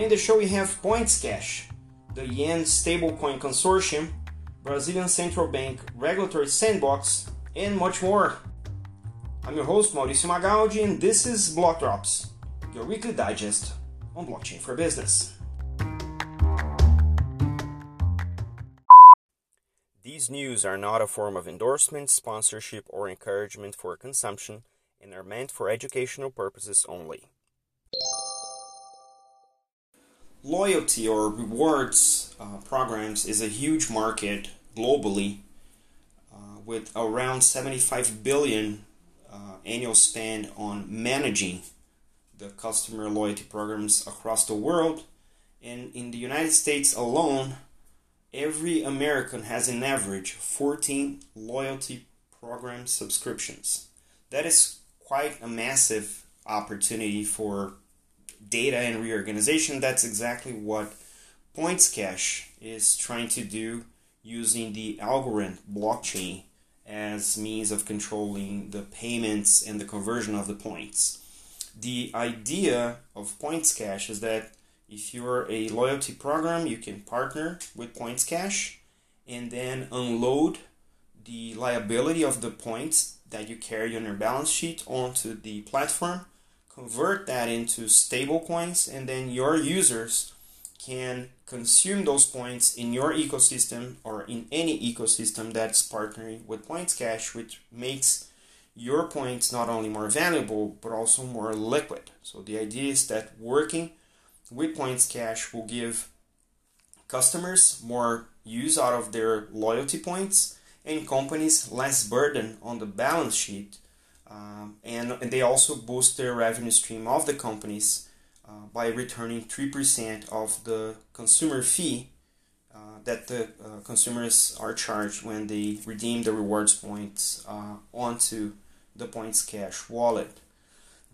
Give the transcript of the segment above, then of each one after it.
Today in the show we have Points Cash, the Yen Stablecoin Consortium, Brazilian Central Bank Regulatory Sandbox, and much more. I'm your host Mauricio Magaldi, and this is Block Drops, your weekly digest on blockchain for business. These news are not a form of endorsement, sponsorship, or encouragement for consumption and are meant for educational purposes only. Loyalty or rewards uh, programs is a huge market globally uh, with around 75 billion uh, annual spend on managing the customer loyalty programs across the world. And in the United States alone, every American has an average 14 loyalty program subscriptions. That is quite a massive opportunity for data and reorganization. That's exactly what Points Cash is trying to do using the Algorand blockchain as means of controlling the payments and the conversion of the points. The idea of Points Cash is that if you're a loyalty program, you can partner with Points Cash and then unload the liability of the points that you carry on your balance sheet onto the platform, convert that into stable coins, and then your users can consume those points in your ecosystem or in any ecosystem that's partnering with Points Cash, which makes your points not only more valuable but also more liquid. So the idea is that working with Points Cash will give customers more use out of their loyalty points and companies less burden on the balance sheet. Um, and, and they also boost their revenue stream of the companies uh, by returning 3% of the consumer fee uh, that the uh, consumers are charged when they redeem the rewards points uh, onto the Points Cash wallet.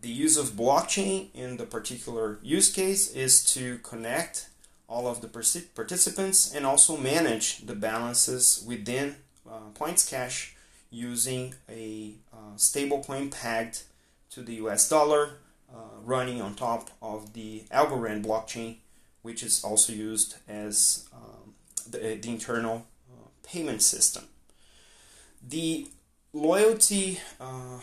The use of blockchain in the particular use case is to connect all of the participants and also manage the balances within uh, Points Cash using a uh, stablecoin pegged to the US dollar uh, running on top of the Algorand blockchain, which is also used as um, the, the, internal uh, payment system. The loyalty uh,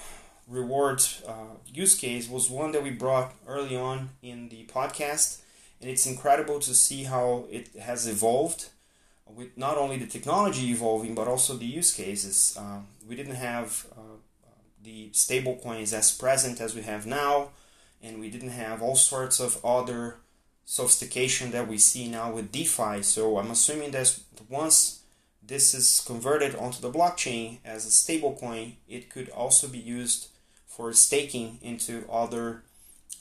reward uh, use case was one that we brought early on in the podcast, and it's incredible to see how it has evolved with not only the technology evolving but also the use cases. Uh, we didn't have uh, the stable coins as present as we have now, and we didn't have all sorts of other sophistication that we see now with DeFi. So I'm assuming that once this is converted onto the blockchain as a stable coin, it could also be used for staking into other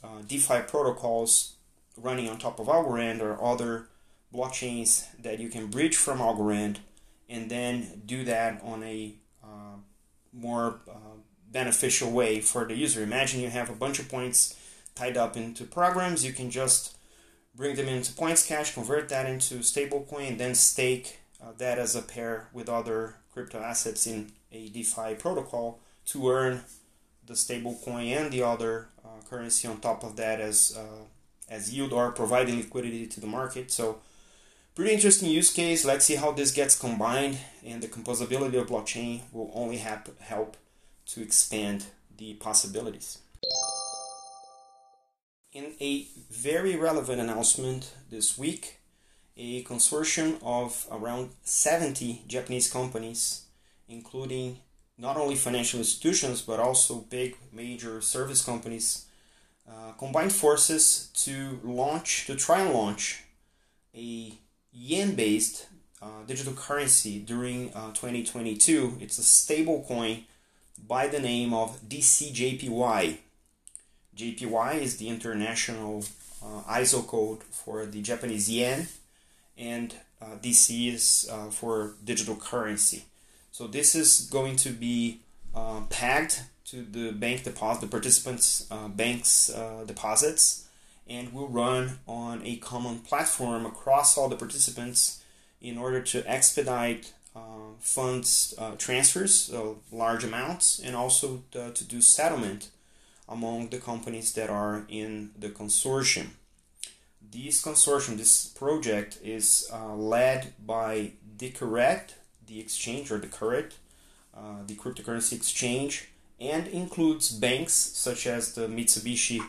uh, DeFi protocols running on top of Algorand or other blockchains that you can bridge from Algorand and then do that on a uh, more uh, beneficial way for the user. Imagine you have a bunch of points tied up into programs, you can just bring them into Points Cash, convert that into stablecoin, then stake uh, that as a pair with other crypto assets in a DeFi protocol to earn the stable coin and the other uh, currency on top of that as uh, as yield or providing liquidity to the market. So pretty interesting use case. Let's see how this gets combined and the composability of blockchain will only help help to expand the possibilities. In a very relevant announcement this week, a consortium of around 70 Japanese companies, including not only financial institutions but also big major service companies uh, combined forces to launch to try and launch a yen based uh, digital currency during uh, 2022 it's a stable coin by the name of DCJPY JPY is the international uh, ISO code for the Japanese yen and uh, DC is for digital currency. So this is going to be uh, pegged to the bank deposit, the participants' uh, bank's uh, deposits, and will run on a common platform across all the participants in order to expedite uh, funds uh, transfers, so large amounts, and also to, to do settlement among the companies that are in the consortium. This consortium, this project, is uh, led by DeCurret, the exchange or DeCurret, uh, the cryptocurrency exchange, and includes banks such as the Mitsubishi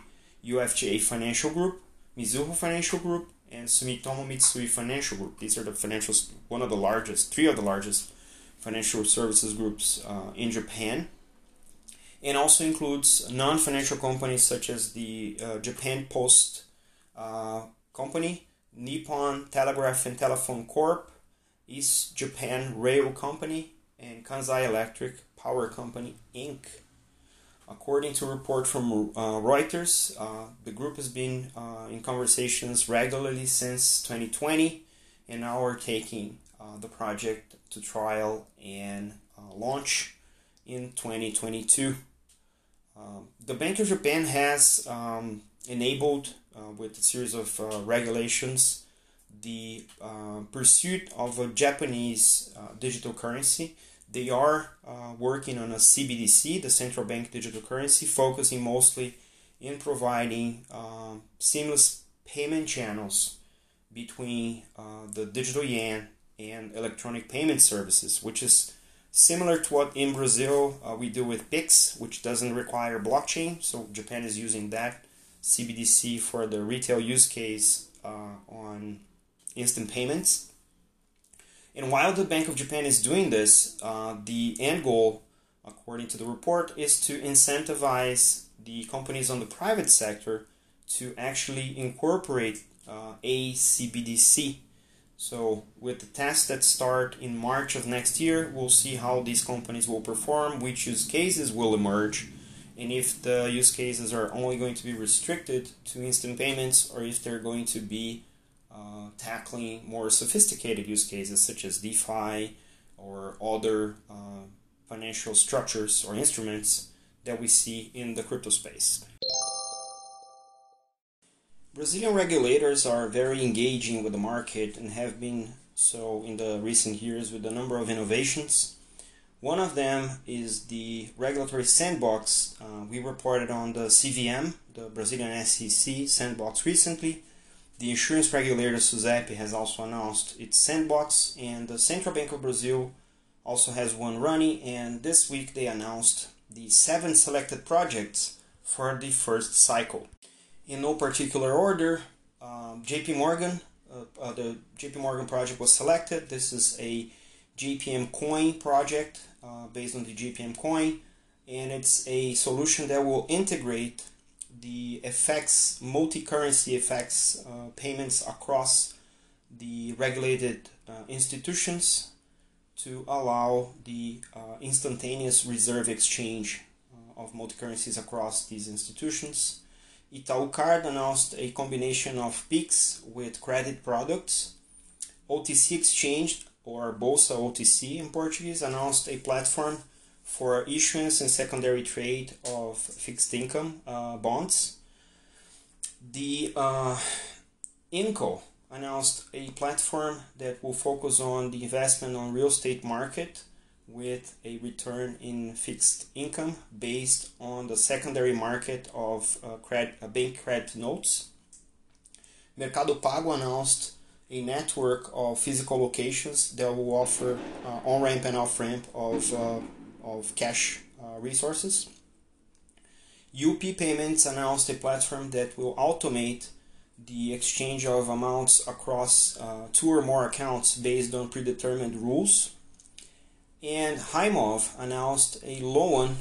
UFJ Financial Group, Mizuho Financial Group, and Sumitomo Mitsui Financial Group. These are the financials, one of the largest, three of the largest financial services groups uh, in Japan. And also includes non-financial companies such as the uh, Japan Post uh, Company, Nippon Telegraph and Telephone Corp, East Japan Rail Company, and Kansai Electric Power Company Inc. According to a report from uh, Reuters, uh, the group has been uh, in conversations regularly since 2020, and now we're taking uh, the project to trial and uh, launch in 2022. Um, the Bank of Japan has um, enabled, uh, with a series of regulations, the pursuit of a Japanese digital currency they are uh, working on a CBDC, the central bank digital currency, focusing mostly in providing uh, seamless payment channels between uh, the digital yen and electronic payment services, which is similar to what in Brazil uh, we do with Pix, which doesn't require blockchain. So Japan is using that CBDC for the retail use case uh, on instant payments. And while the Bank of Japan is doing this, uh, the end goal, according to the report, is to incentivize the companies on the private sector to actually incorporate uh, a CBDC. So, with the tests that start in March of next year, we'll see how these companies will perform, which use cases will emerge, and if the use cases are only going to be restricted to instant payments or if they're going to be uh, tackling more sophisticated use cases such as DeFi or other uh, financial structures or instruments that we see in the crypto space. Brazilian regulators are very engaging with the market and have been so in the recent years with a number of innovations. One of them is the regulatory sandbox. Uh, we reported on the CVM, the Brazilian SEC sandbox recently, the insurance regulator SUSEP has also announced its sandbox, and the Central Bank of Brazil also has one running. And this week they announced the seven selected projects for the first cycle. In no particular order, um, JP Morgan, uh, uh, the JP Morgan project was selected. This is a JPM coin project uh, based on the JPM coin, and it's a solution that will integrate the effects, multi-currency effects, uh, payments across the regulated uh, institutions to allow the uh, instantaneous reserve exchange uh, of multi-currencies across these institutions. Itaú Card announced a combination of PIX with credit products. OTC Exchange, or Bolsa OTC in Portuguese, announced a platform for issuance and secondary trade of fixed income uh, bonds. The uh, INCO announced a platform that will focus on the investment on real estate market with a return in fixed income based on the secondary market of uh, credit, uh, bank credit notes. Mercado Pago announced a network of physical locations that will offer uh, on ramp and off ramp of uh, of cash uh, resources. UP Payments announced a platform that will automate the exchange of amounts across uh, two or more accounts based on predetermined rules. And Himov announced a loan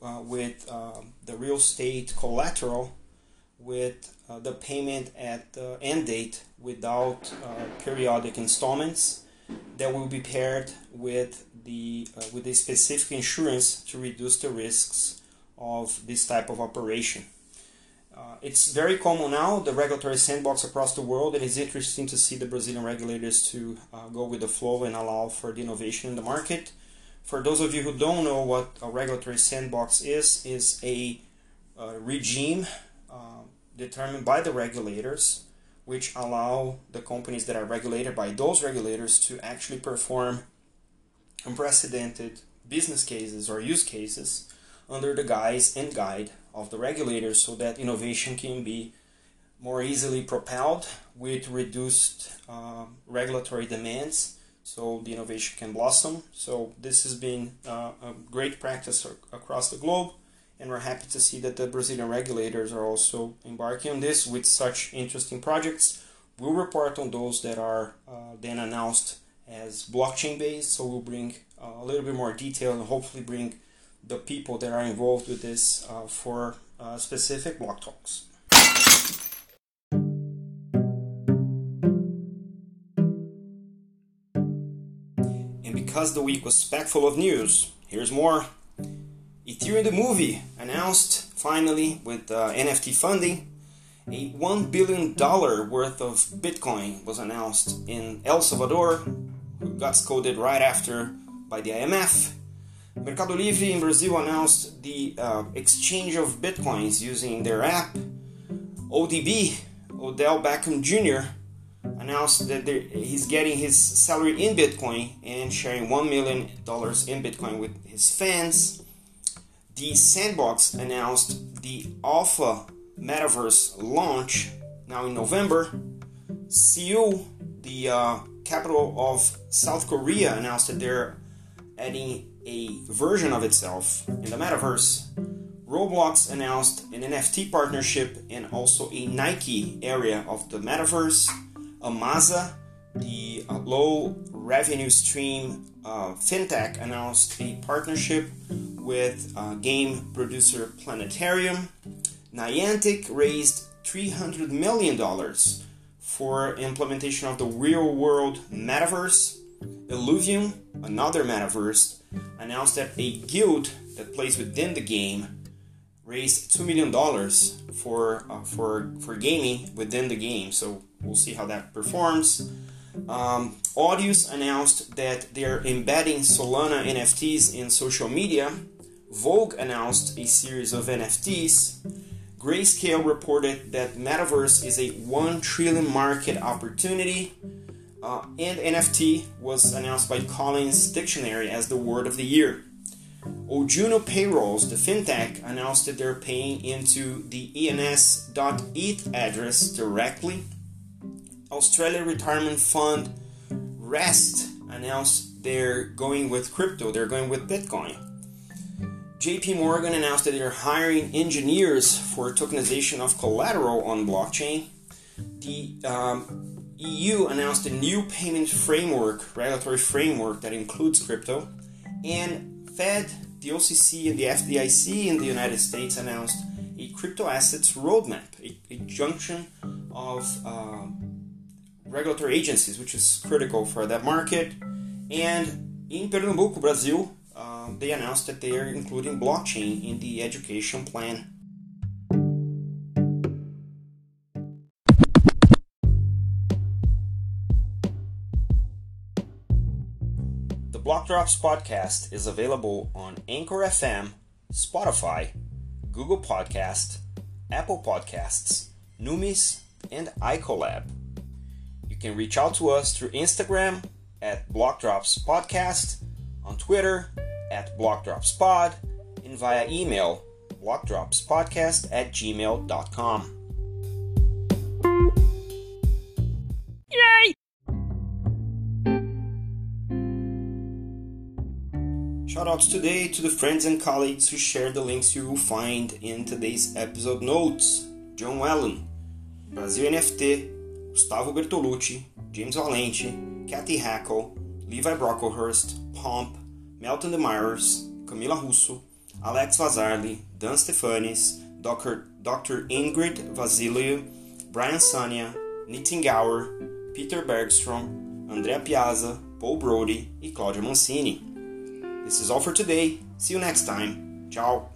uh, with uh, the real estate collateral with uh, the payment at the end date without uh, periodic installments that will be paired with the uh, with a specific insurance to reduce the risks of this type of operation. Uh, it's very common now, the regulatory sandbox across the world. It is interesting to see the Brazilian regulators to uh, go with the flow and allow for the innovation in the market. For those of you who don't know what a regulatory sandbox is, is a, a regime uh, determined by the regulators which allow the companies that are regulated by those regulators to actually perform unprecedented business cases or use cases under the guise and guide of the regulators so that innovation can be more easily propelled with reduced uh, regulatory demands so the innovation can blossom. So this has been uh, a great practice across the globe and we're happy to see that the Brazilian regulators are also embarking on this with such interesting projects. We'll report on those that are uh, then announced as blockchain based, so we'll bring uh, a little bit more detail and hopefully bring the people that are involved with this uh, for uh, specific block talks. And because the week was packed full of news, here's more. Ethereum the movie announced finally with uh, NFT funding a $1 billion worth of Bitcoin was announced in El Salvador, got scolded right after by the IMF. Mercado Livre in Brazil announced the uh, exchange of Bitcoins using their app. ODB, Odell Beckham Jr., announced that he's getting his salary in Bitcoin and sharing $1 million in Bitcoin with his fans the Sandbox announced the Alpha Metaverse launch now in November. Seoul, the uh, capital of South Korea, announced that they're adding a version of itself in the metaverse. Roblox announced an NFT partnership and also a Nike area of the metaverse. Amaza, the uh, low revenue stream uh, fintech, announced a partnership with uh, game producer Planetarium. Niantic raised $300 million for implementation of the real world metaverse. Illuvium, another metaverse, announced that a guild that plays within the game raised $2 million for, uh, for, for gaming within the game. So we'll see how that performs. Um, Audius announced that they're embedding Solana NFTs in social media Vogue announced a series of NFTs. Grayscale reported that Metaverse is a 1 trillion market opportunity. Uh, and NFT was announced by Collins Dictionary as the word of the year. Ojuno Payrolls, the fintech, announced that they're paying into the ENS.ETH address directly. Australia Retirement Fund REST announced they're going with crypto, they're going with Bitcoin. JP Morgan announced that they're hiring engineers for tokenization of collateral on blockchain. The um, EU announced a new payment framework, regulatory framework that includes crypto. And Fed, the OCC, and the FDIC in the United States announced a crypto assets roadmap, a, a junction of uh, regulatory agencies, which is critical for that market. And in Pernambuco, Brazil, um, they announced that they are including blockchain in the education plan. The Block Drops podcast is available on Anchor FM, Spotify, Google Podcast, Apple Podcasts, Numis, and iColab. You can reach out to us through Instagram at Block Drops Podcast, on Twitter at blockdropspod and via email blockdropspodcast at gmail.com. Yay! Shoutouts today to the friends and colleagues who shared the links you will find in today's episode notes. John Allen, Brasil NFT, Gustavo Bertolucci, James Valente, Cathy Hackl, Levi Brocklehurst, Pomp, Melton de Myers, Camila Russo, Alex Vazarli, Dan Stefanis, Dr. Dr. Ingrid Vasilio, Brian Sania, Nitin Gower, Peter Bergstrom, Andrea Piazza, Paul Brody e Claudia Mancini. This is all for today. See you next time. Ciao.